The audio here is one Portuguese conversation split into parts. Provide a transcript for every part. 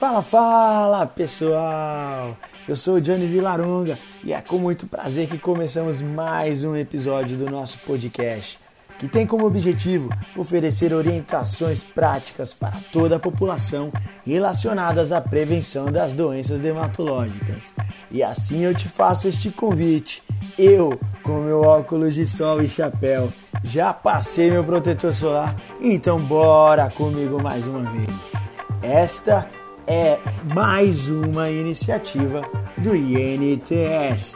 Fala, fala pessoal! Eu sou o Johnny Vilaronga e é com muito prazer que começamos mais um episódio do nosso podcast, que tem como objetivo oferecer orientações práticas para toda a população relacionadas à prevenção das doenças dermatológicas. E assim eu te faço este convite. Eu, com meu óculos de sol e chapéu, já passei meu protetor solar, então bora comigo mais uma vez. Esta é mais uma iniciativa do INTS.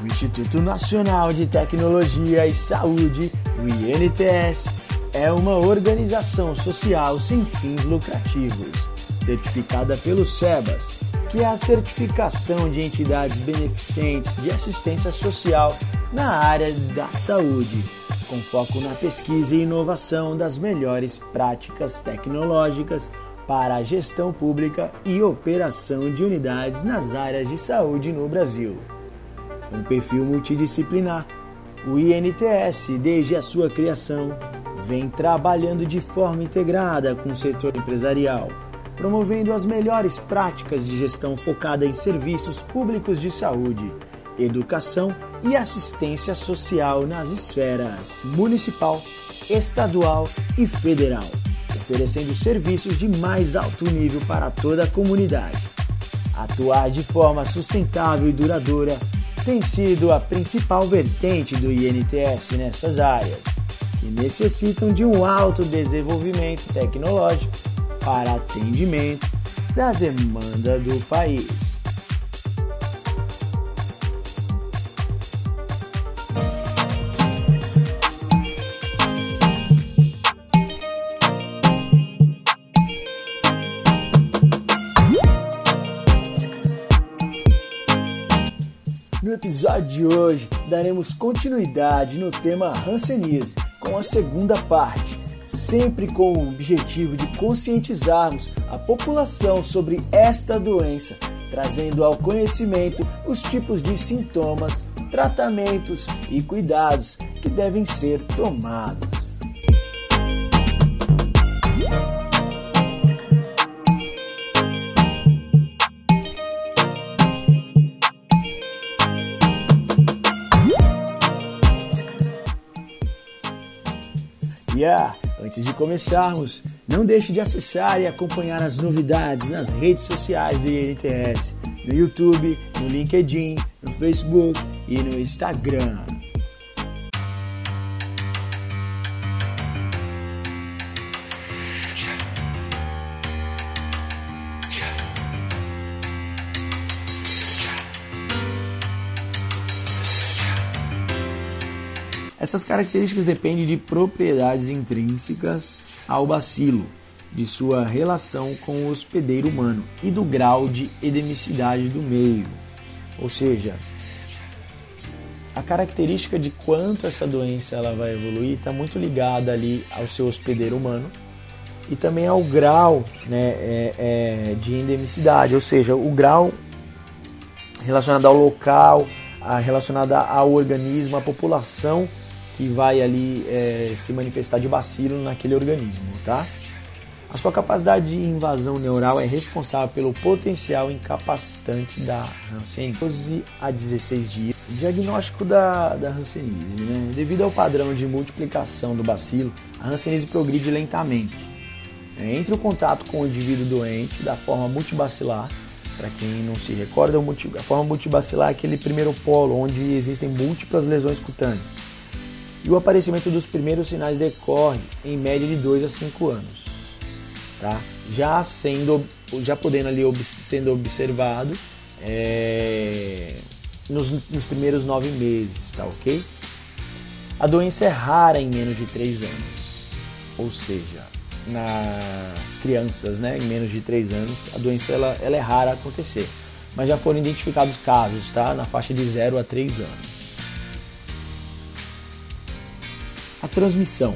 O Instituto Nacional de Tecnologia e Saúde, o INTS, é uma organização social sem fins lucrativos, certificada pelo SEBAS, que é a certificação de entidades beneficentes de assistência social na área da saúde, com foco na pesquisa e inovação das melhores práticas tecnológicas para a gestão pública e operação de unidades nas áreas de saúde no Brasil. Com perfil multidisciplinar, o INTS, desde a sua criação, vem trabalhando de forma integrada com o setor empresarial, promovendo as melhores práticas de gestão focada em serviços públicos de saúde, educação e assistência social nas esferas municipal, estadual e federal, oferecendo serviços de mais alto nível para toda a comunidade. Atuar de forma sustentável e duradoura tem sido a principal vertente do INTS nessas áreas que necessitam de um alto desenvolvimento tecnológico para atendimento da demanda do país. No episódio de hoje, daremos continuidade no tema Hanseníase, com a segunda parte, sempre com o objetivo de conscientizarmos a população sobre esta doença, trazendo ao conhecimento os tipos de sintomas, tratamentos e cuidados que devem ser tomados. Yeah. Antes de começarmos, não deixe de acessar e acompanhar as novidades nas redes sociais do INTS, no YouTube, no LinkedIn, no Facebook e no Instagram. Essas características dependem de propriedades intrínsecas ao bacilo, de sua relação com o hospedeiro humano e do grau de endemicidade do meio. Ou seja, a característica de quanto essa doença ela vai evoluir está muito ligada ali ao seu hospedeiro humano e também ao grau né, é, é, de endemicidade, ou seja, o grau relacionado ao local, relacionado ao organismo, à população que vai ali é, se manifestar de bacilo naquele organismo, tá? A sua capacidade de invasão neural é responsável pelo potencial incapacitante da Hanseníase a 16 dias. Diagnóstico da, da Hanseníase, né? Devido ao padrão de multiplicação do bacilo, a Hanseníase progride lentamente. É, entre o contato com o indivíduo doente da forma multibacilar, para quem não se recorda, a forma multibacilar é aquele primeiro polo onde existem múltiplas lesões cutâneas e o aparecimento dos primeiros sinais decorre em média de 2 a 5 anos, tá? Já sendo, já podendo ali sendo observado é, nos, nos primeiros 9 meses, tá ok? A doença é rara em menos de 3 anos, ou seja, nas crianças, né, em menos de 3 anos, a doença ela, ela é rara acontecer, mas já foram identificados casos, tá? Na faixa de 0 a 3 anos. Transmissão.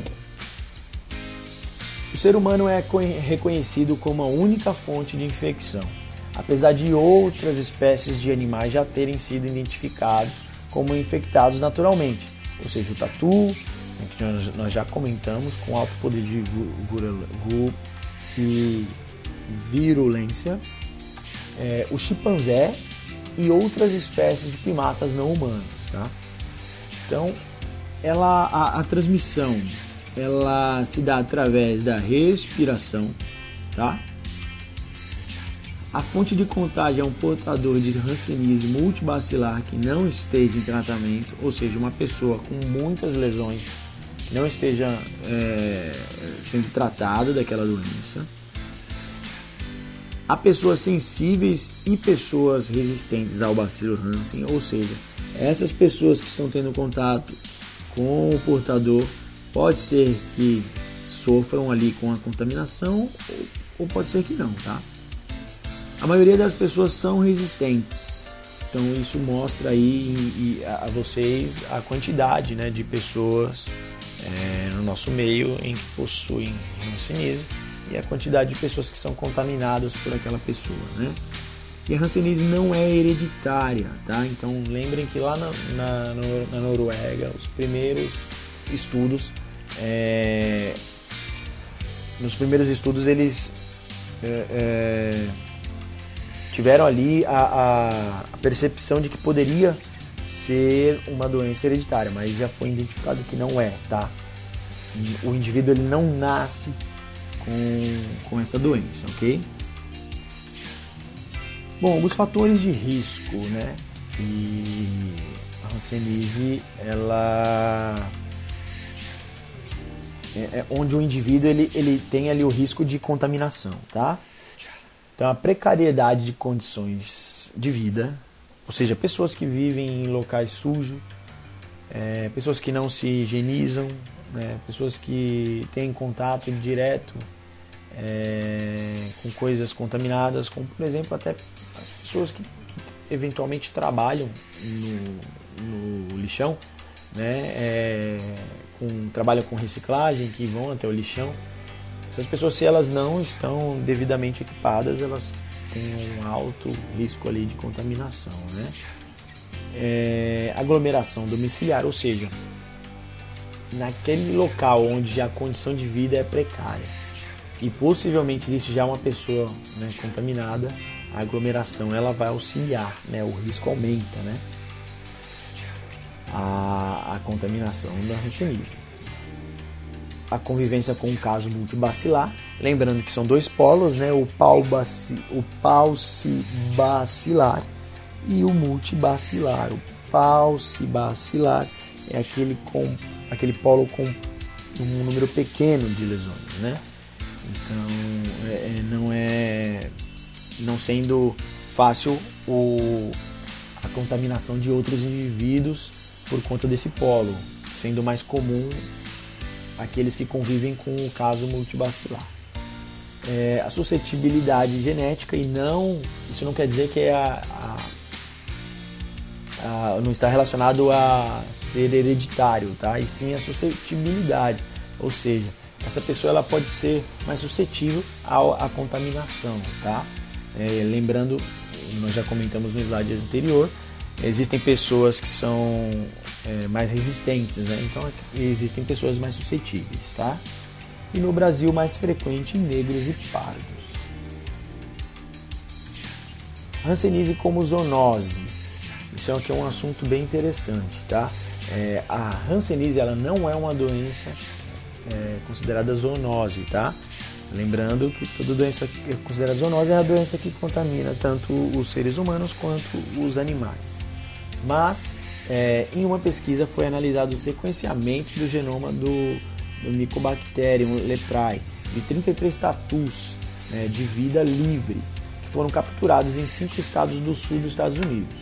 O ser humano é reconhecido como a única fonte de infecção, apesar de outras espécies de animais já terem sido identificados como infectados naturalmente, ou seja, o tatu, né, que nós já comentamos, com alto poder de, de virulência, é, o chimpanzé e outras espécies de primatas não humanos. Tá? Então, ela, a, a transmissão ela se dá através da respiração, tá? A fonte de contágio é um portador de hanseníase multibacilar que não esteja em tratamento, ou seja, uma pessoa com muitas lesões que não esteja é, sendo tratada daquela doença. Há pessoas sensíveis e pessoas resistentes ao bacilo Hansen, ou seja, essas pessoas que estão tendo contato com o portador Pode ser que sofram ali com a contaminação ou pode ser que não, tá? A maioria das pessoas são resistentes. Então isso mostra aí a vocês a quantidade né, de pessoas é, no nosso meio em que possuem hanseníase e a quantidade de pessoas que são contaminadas por aquela pessoa, né? E a hanseníase não é hereditária, tá? Então lembrem que lá na, na, na Noruega os primeiros estudos é, nos primeiros estudos eles é, é, tiveram ali a, a, percepção de que poderia ser uma doença hereditária, mas já foi identificado que não é, tá? O indivíduo ele não nasce com, com essa doença, ok? Bom, os fatores de risco, né? E a Hanseníase, ela é, é, onde o indivíduo ele, ele tem ali o risco de contaminação, tá? Então a precariedade de condições de vida, ou seja, pessoas que vivem em locais sujos, é, pessoas que não se higienizam, né, pessoas que têm contato direto é, com coisas contaminadas, como por exemplo até pessoas que, que eventualmente trabalham no, no lixão, né, é, com, trabalham com reciclagem, que vão até o lixão, essas pessoas, se elas não estão devidamente equipadas, elas têm um alto risco ali de contaminação, né? É, aglomeração domiciliar, ou seja, naquele local onde a condição de vida é precária e possivelmente existe já uma pessoa né, contaminada, a aglomeração ela vai auxiliar, né, o risco aumenta, né? a, a contaminação da hanseníase. A convivência com o caso multibacilar, lembrando que são dois polos, né? o, paucibacilar e o multibacilar. O paucibacilar é aquele, com, aquele polo com um número pequeno de lesões, né? Então, é, é não é não sendo fácil o, a contaminação de outros indivíduos por conta desse polo, sendo mais comum aqueles que convivem com o caso multibacilar. É, a suscetibilidade genética e não, isso não quer dizer que é a, a, a, não está relacionado a ser hereditário, tá? E sim a suscetibilidade, ou seja, essa pessoa ela pode ser mais suscetível à, contaminação, tá? É, lembrando, nós já comentamos no slide anterior, existem pessoas que são é, mais resistentes, né? Então existem pessoas mais suscetíveis, tá? E no Brasil mais frequente negros e pardos. Hanseníase como zoonose. Isso aqui é um assunto bem interessante, tá? É, a Hanseníase ela não é uma doença é, considerada zoonose, tá? Lembrando que toda doença é considerada zoonose é a doença que contamina tanto os seres humanos quanto os animais. Mas é, em uma pesquisa foi analisado o sequenciamento do genoma do, do Mycobacterium leprae de 33 tatus né, de vida livre que foram capturados em cinco estados do sul dos Estados Unidos.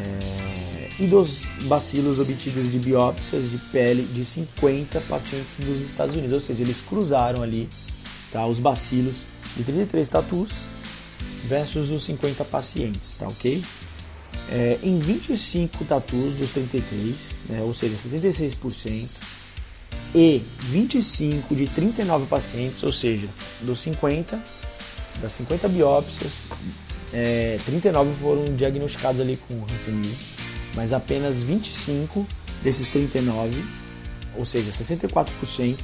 É, e dos bacilos obtidos de biópsias de pele de 50 pacientes dos Estados Unidos, ou seja, eles cruzaram ali tá, os bacilos de 33 tatus versus os 50 pacientes, tá ok? É, em 25 tatus dos 33, né, ou seja, 76%, e 25 de 39 pacientes, ou seja, dos 50, das 50 biópsias, é, 39 foram diagnosticados ali com Hanseníase, mas apenas 25 desses 39, ou seja, 64%,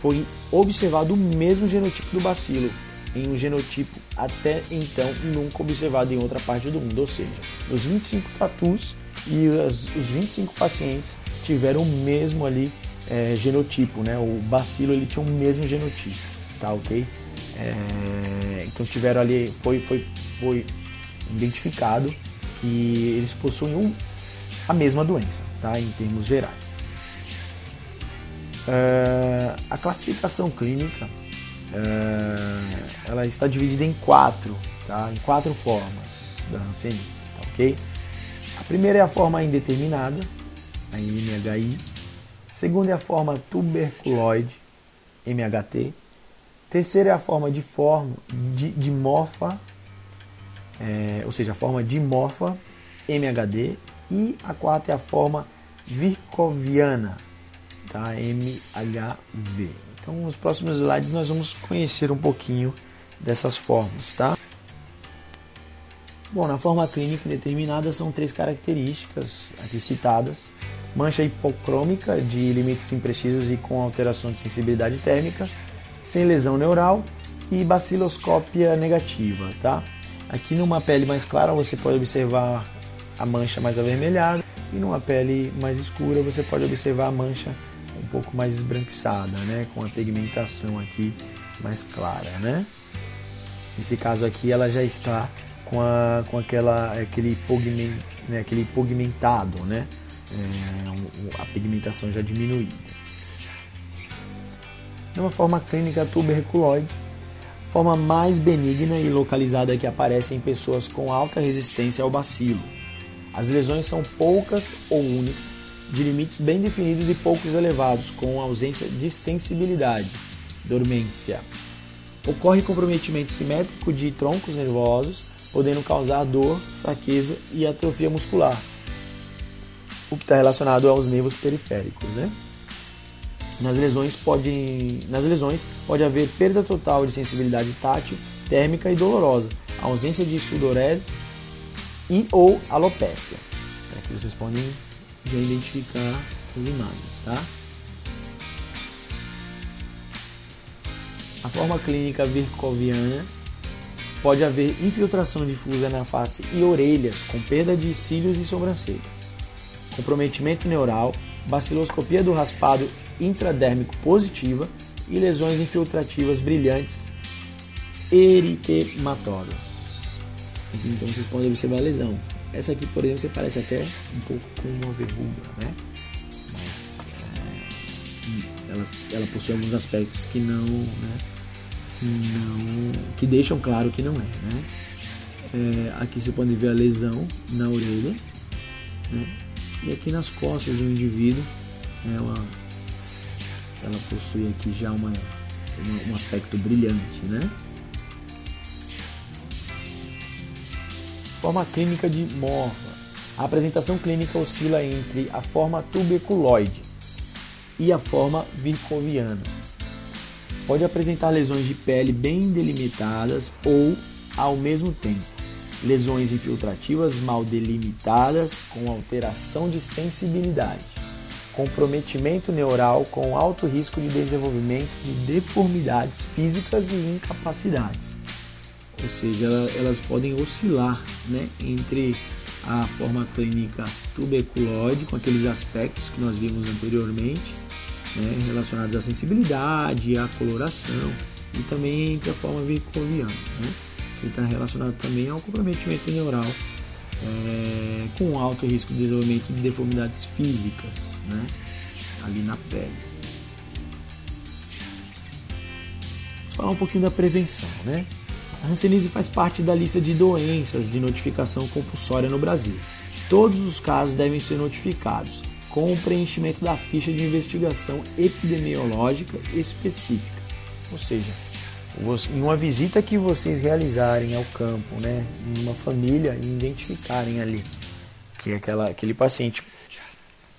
foi observado o mesmo genotipo do bacilo, em um genotipo até então nunca observado em outra parte do mundo, ou seja, os 25 tatus e os 25 pacientes tiveram o mesmo ali é, genotipo, né? O bacilo ele tinha o mesmo genotipo, tá ok? É, então tiveram ali, foi, foi, foi identificado que eles possuem um, a mesma doença, tá? Em termos gerais. É, a classificação clínica é, ela está dividida em quatro, tá? Em quatro formas da hanseníase, tá ok? A primeira é a forma indeterminada, a MHI. A segunda é a forma tuberculoide, MHT. A terceira é a forma de forma de, de morfa, é, ou seja, a forma dimorfa, MHD. E a quarta é a forma vircoviana, tá? MHV. Então, nos próximos slides nós vamos conhecer um pouquinho dessas formas, tá? Bom, na forma clínica determinada são três características aqui citadas. Mancha hipocrômica de limites imprecisos e com alteração de sensibilidade térmica, sem lesão neural e baciloscópia negativa, tá? Aqui numa pele mais clara você pode observar a mancha mais avermelhada e numa pele mais escura você pode observar a mancha um pouco mais esbranquiçada, né? Com a pigmentação aqui mais clara, né? Nesse caso aqui ela já está com, a, com aquela, aquele, pigment, né, aquele pigmentado, né? É, a pigmentação já diminuída. É uma forma clínica tuberculoide, forma mais benigna e localizada que aparece em pessoas com alta resistência ao bacilo. As lesões são poucas ou únicas, de limites bem definidos e poucos elevados, com ausência de sensibilidade, dormência. Ocorre comprometimento simétrico de troncos nervosos, podendo causar dor, fraqueza e atrofia muscular, o que está relacionado aos nervos periféricos. Né? Nas, lesões pode, nas lesões pode haver perda total de sensibilidade tátil, térmica e dolorosa, ausência de sudorese e ou alopécia. Aqui vocês podem já identificar as imagens, tá? A forma clínica vircoviana pode haver infiltração difusa na face e orelhas, com perda de cílios e sobrancelhas, comprometimento neural, baciloscopia do raspado intradérmico positiva e lesões infiltrativas brilhantes eritematosas. Então vocês podem observar a lesão. Essa aqui, por exemplo, você parece até um pouco com uma verruga, né? Mas é, ela, ela possui alguns aspectos que não, né? não, que deixam claro que não é, né? É, aqui você pode ver a lesão na orelha, né? E aqui nas costas do indivíduo, ela, ela possui aqui já uma, uma um aspecto brilhante, né? Forma clínica de morfa. A apresentação clínica oscila entre a forma tuberculoide e a forma vircoviana pode apresentar lesões de pele bem delimitadas ou, ao mesmo tempo, lesões infiltrativas mal delimitadas com alteração de sensibilidade, comprometimento neural com alto risco de desenvolvimento de deformidades físicas e incapacidades. Ou seja, elas podem oscilar né, entre a forma clínica tuberculoide, com aqueles aspectos que nós vimos anteriormente, né, relacionados à sensibilidade, à coloração e também entre a forma vircoviana, né, que está relacionado também ao comprometimento neural é, com alto risco de desenvolvimento de deformidades físicas né, ali na pele. Vamos falar um pouquinho da prevenção, né? A Hanseníase faz parte da lista de doenças de notificação compulsória no Brasil. Todos os casos devem ser notificados com o preenchimento da ficha de investigação epidemiológica específica. Ou seja, em uma visita que vocês realizarem ao campo, né, em uma família e identificarem ali que aquela, aquele paciente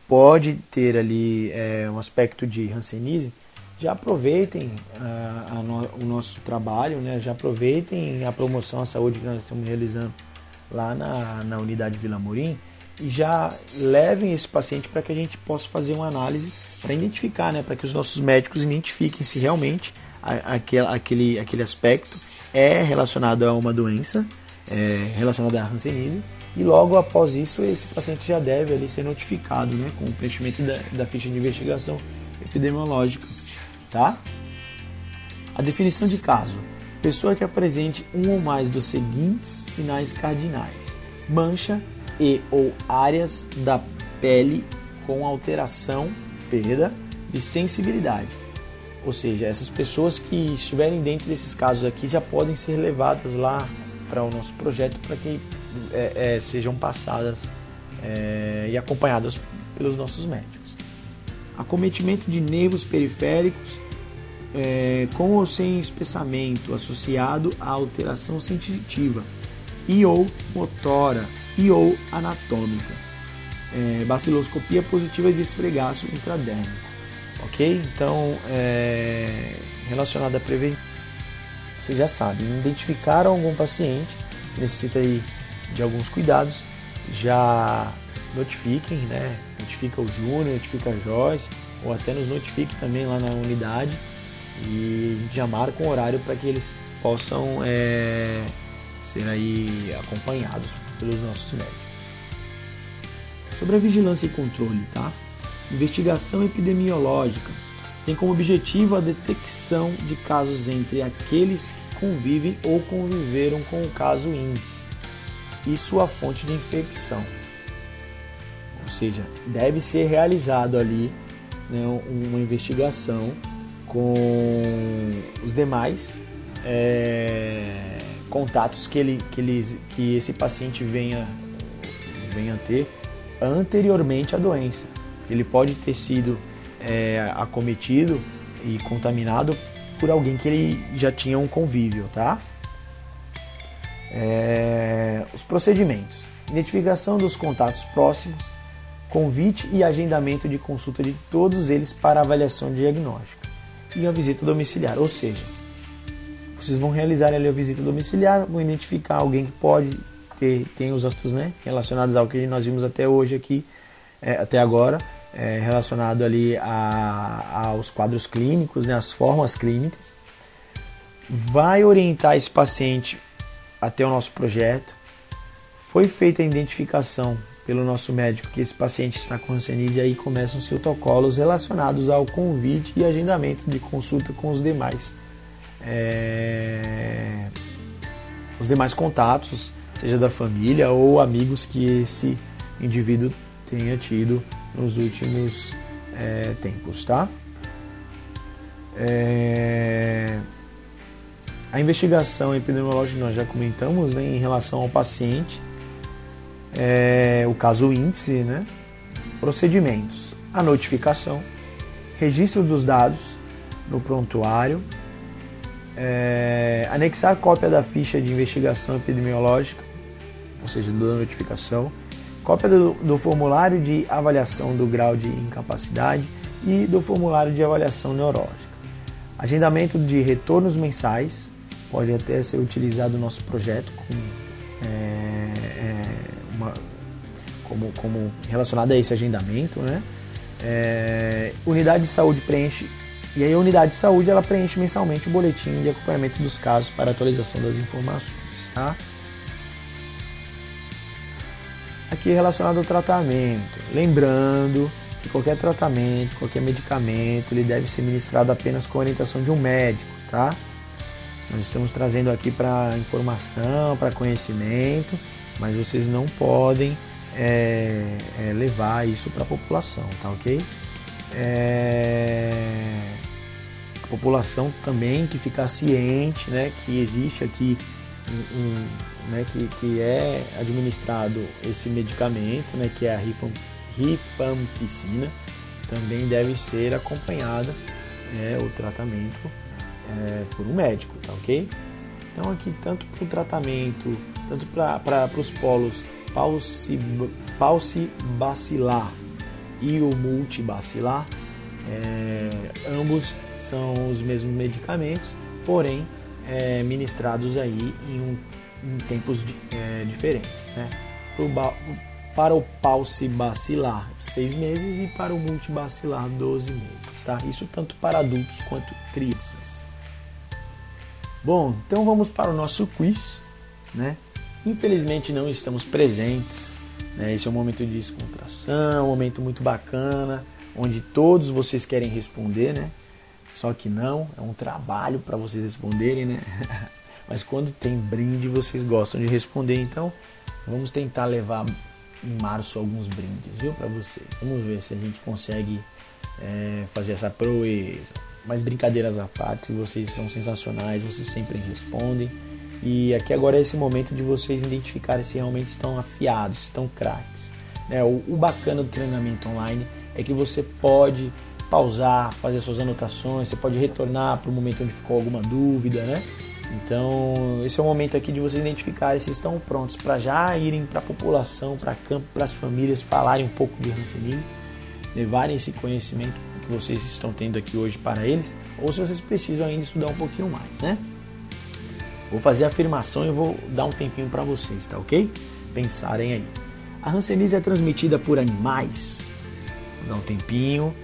pode ter ali é, um aspecto de Hanseníase, já aproveitem a, a no, o nosso trabalho, né? já aproveitem a promoção à saúde que nós estamos realizando lá na, na unidade Vila Morim e já levem esse paciente para que a gente possa fazer uma análise para identificar, né? para que os nossos médicos identifiquem se realmente aquele, aquele, aquele aspecto é relacionado a uma doença é, relacionada à Hanseníase e logo após isso esse paciente já deve ali ser notificado né, com o preenchimento da, da ficha de investigação epidemiológica. Tá? A definição de caso: pessoa que apresente um ou mais dos seguintes sinais cardinais: mancha e ou áreas da pele com alteração, perda de sensibilidade. Ou seja, essas pessoas que estiverem dentro desses casos aqui já podem ser levadas lá para o nosso projeto para que é, é, sejam passadas é, e acompanhadas pelos nossos médicos. Acometimento de nervos periféricos é, com ou sem espessamento associado à alteração sensitiva e ou motora e ou anatômica. É, baciloscopia positiva de esfregaço intradérmico. Ok? Então, é, relacionado à prevenção você já sabe, identificaram algum paciente que necessita aí de alguns cuidados, já notifiquem, né? Notifica o Júnior, notifica a Joyce, ou até nos notifique também lá na unidade e já marca um horário para que eles possam é, ser aí acompanhados pelos nossos médicos. Sobre a vigilância e controle, tá? Investigação epidemiológica tem como objetivo a detecção de casos entre aqueles que convivem ou conviveram com o caso índice e sua fonte de infecção. Seja, deve ser realizado ali né, uma investigação com os demais é, contatos que, ele, que, ele, que esse paciente venha, venha ter anteriormente à doença. Ele pode ter sido é, acometido e contaminado por alguém que ele já tinha um convívio, tá? É, os procedimentos: identificação dos contatos próximos, convite e agendamento de consulta de todos eles para avaliação diagnóstica e a visita domiciliar, ou seja, vocês vão realizar ali a visita domiciliar, vão identificar alguém que pode ter tem os assuntos né, relacionados ao que nós vimos até hoje aqui, é, até agora, é, relacionado ali a, aos quadros clínicos, né, as formas clínicas, vai orientar esse paciente até o nosso projeto. Foi feita a identificação pelo nosso médico que esse paciente está com hanseníase e aí começam os protocolos relacionados ao convite e agendamento de consulta com os demais é, os demais contatos, seja da família ou amigos que esse indivíduo tenha tido nos últimos é, tempos, tá? É... A investigação epidemiológica nós já comentamos né, em relação ao paciente, é, o caso índice, né? procedimentos, a notificação, registro dos dados no prontuário, é, anexar cópia da ficha de investigação epidemiológica, ou seja, da notificação, cópia do, do formulário de avaliação do grau de incapacidade e do formulário de avaliação neurológica. Agendamento de retornos mensais, pode até ser utilizado no nosso projeto como, é, como, como, relacionado a esse agendamento. Né? É, unidade de saúde preenche, e aí a unidade de saúde ela preenche mensalmente o boletim de acompanhamento dos casos para atualização das informações. Tá? aqui relacionado ao tratamento. Lembrando que qualquer tratamento, qualquer medicamento, ele deve ser ministrado apenas com orientação de um médico, tá? Nós estamos trazendo aqui para informação, para conhecimento, mas vocês não podem é, é, levar isso para a população, tá ok? É, a população também que ficar ciente, né, que existe aqui um, um né, que, que é administrado esse medicamento, né, que é a rifampicina, também deve ser acompanhada né, o tratamento é, por um médico, tá ok? Então aqui tanto para o tratamento, tanto para os polos paucibacilar e o multibacilar, é, ambos são os mesmos medicamentos, porém é, ministrados aí em, um, em tempos é, diferentes. Né? Para o paucibacilar, 6 meses e para o multibacilar, 12 meses. Tá? Isso tanto para adultos quanto crianças. Bom, então vamos para o nosso quiz. Né? Infelizmente não estamos presentes. Né? Esse é um momento de descontração, um momento muito bacana, onde todos vocês querem responder, né? Só que não, é um trabalho para vocês responderem, né? Mas quando tem brinde, vocês gostam de responder, então vamos tentar levar em março alguns brindes, viu, para vocês. Vamos ver se a gente consegue é, fazer essa proeza. Mas brincadeiras à parte, vocês são sensacionais, vocês sempre respondem. E aqui agora é esse momento de vocês identificarem se realmente estão afiados, se estão craques. É, o, o bacana do treinamento online é que você pode pausar, fazer suas anotações, você pode retornar para o momento onde ficou alguma dúvida, né? Então, esse é o momento aqui de vocês identificarem se estão prontos para já irem para a população, para campo, para as famílias, falarem um pouco de rancenismo, levarem esse conhecimento que vocês estão tendo aqui hoje para eles, ou se vocês precisam ainda estudar um pouquinho mais, né? Vou fazer a afirmação e vou dar um tempinho para vocês, tá ok? Pensarem aí. A ranceníase é transmitida por animais. Vou dar um tempinho.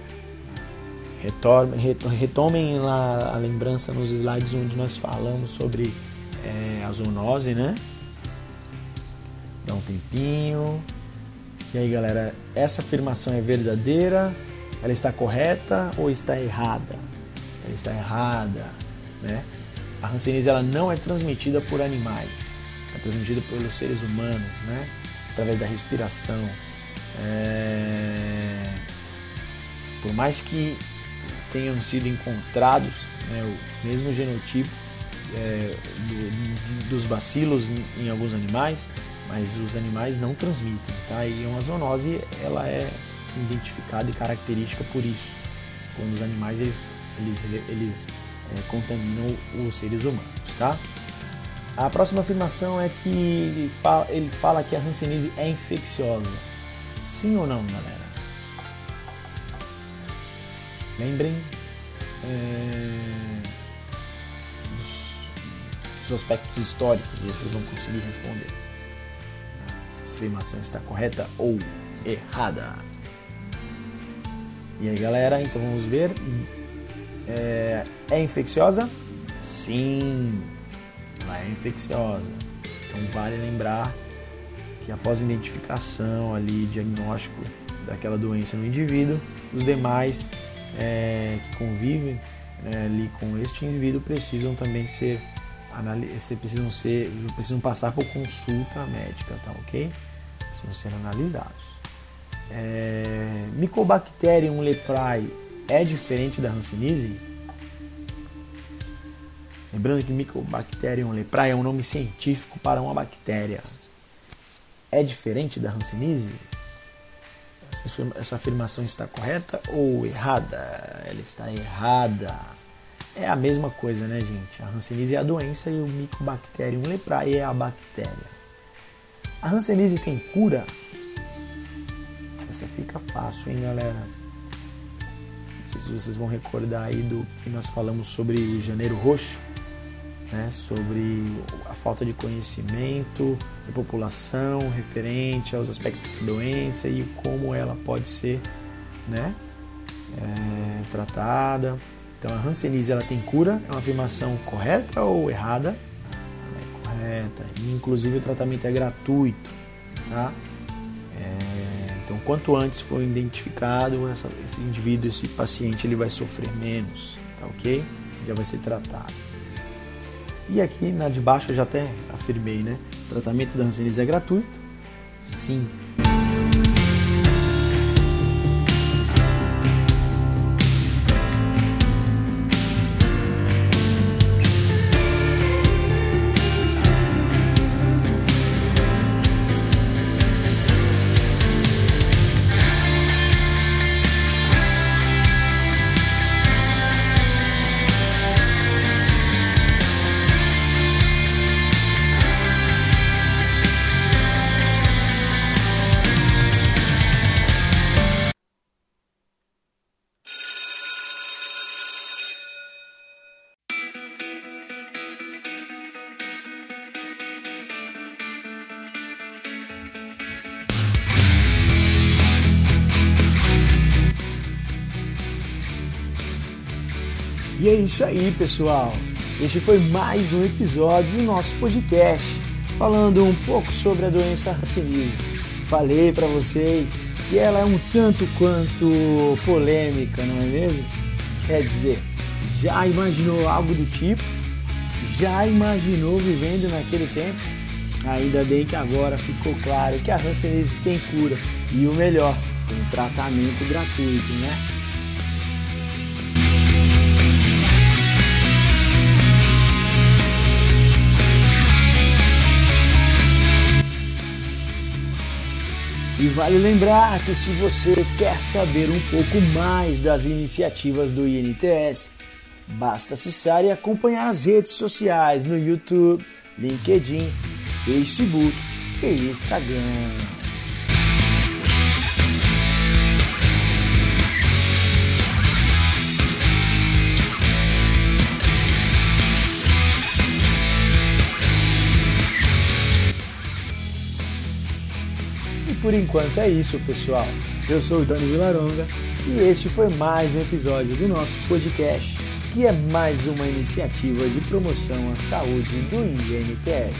Retorme, retomem a lembrança nos slides onde nós falamos sobre é, a zoonose, né? Dá um tempinho. E aí, galera, essa afirmação é verdadeira? Ela está correta ou está errada? Ela está errada, né? A hanseníase ela não é transmitida por animais, é transmitida pelos seres humanos, né? Através da respiração. É... Por mais que tenham sido encontrados né, o mesmo genotipo é, do, dos bacilos em, em, alguns animais, mas os animais não transmitem, tá? E uma zoonose ela é identificada e característica por isso, quando os animais eles, eles, eles é, contaminam os seres humanos, tá? A próxima afirmação é que ele fala, ele fala que a hanseníase é infecciosa. Sim ou não, galera? Lembrem é, dos, dos, aspectos históricos, vocês vão conseguir responder. Essa afirmação está correta ou errada. E aí, galera, então vamos ver. É, é infecciosa? Sim, ela é infecciosa. Então vale lembrar que após a identificação ali, diagnóstico daquela doença no indivíduo, os demais é, que convivem é, ali com este indivíduo precisam também ser precisam ser precisam passar por consulta médica, tá ok? Precisam ser analisados. É, Mycobacterium leprae é diferente da Hanseníase? Lembrando que Mycobacterium leprae é um nome científico para uma bactéria. É diferente da Hanseníase? essa afirmação está correta ou errada? Ela está errada. É a mesma coisa, né, gente? A Hanseníase é a doença e o Mycobacterium leprae é a bactéria. A Hanseníase tem cura? Essa fica fácil, hein, galera? Não sei se vocês vão recordar aí do que nós falamos sobre janeiro roxo né, sobre a falta de conhecimento da população referente aos aspectos dessa doença e como ela pode ser né, é, tratada. Então a Hanseníase ela tem cura, é uma afirmação correta ou errada? É correta. Inclusive o tratamento é gratuito, tá? É, quanto antes for identificado essa, esse indivíduo, esse paciente, ele vai sofrer menos, tá ok? Já vai ser tratado. E aqui na de baixo eu já até afirmei, né? O tratamento da hanseníase é gratuito? Sim. E é isso aí, pessoal. Este foi mais um episódio do nosso podcast, falando um pouco sobre a doença racinismo. Falei para vocês que ela é um tanto quanto polêmica, não é mesmo? Quer dizer, já imaginou algo do tipo? Já imaginou vivendo naquele tempo? Ainda bem que agora ficou claro que a hanseníase tem cura e o melhor, tem tratamento gratuito, né? E vale lembrar que se você quer saber um pouco mais das iniciativas do INTS, basta acessar e acompanhar as redes sociais no YouTube, LinkedIn, Facebook e Instagram. Por enquanto é isso, pessoal. Eu sou o Dani Vilaronga e este foi mais um episódio do nosso podcast, que é mais uma iniciativa de promoção à saúde do INTS.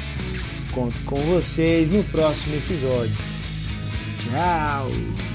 Conto com vocês no próximo episódio. Tchau!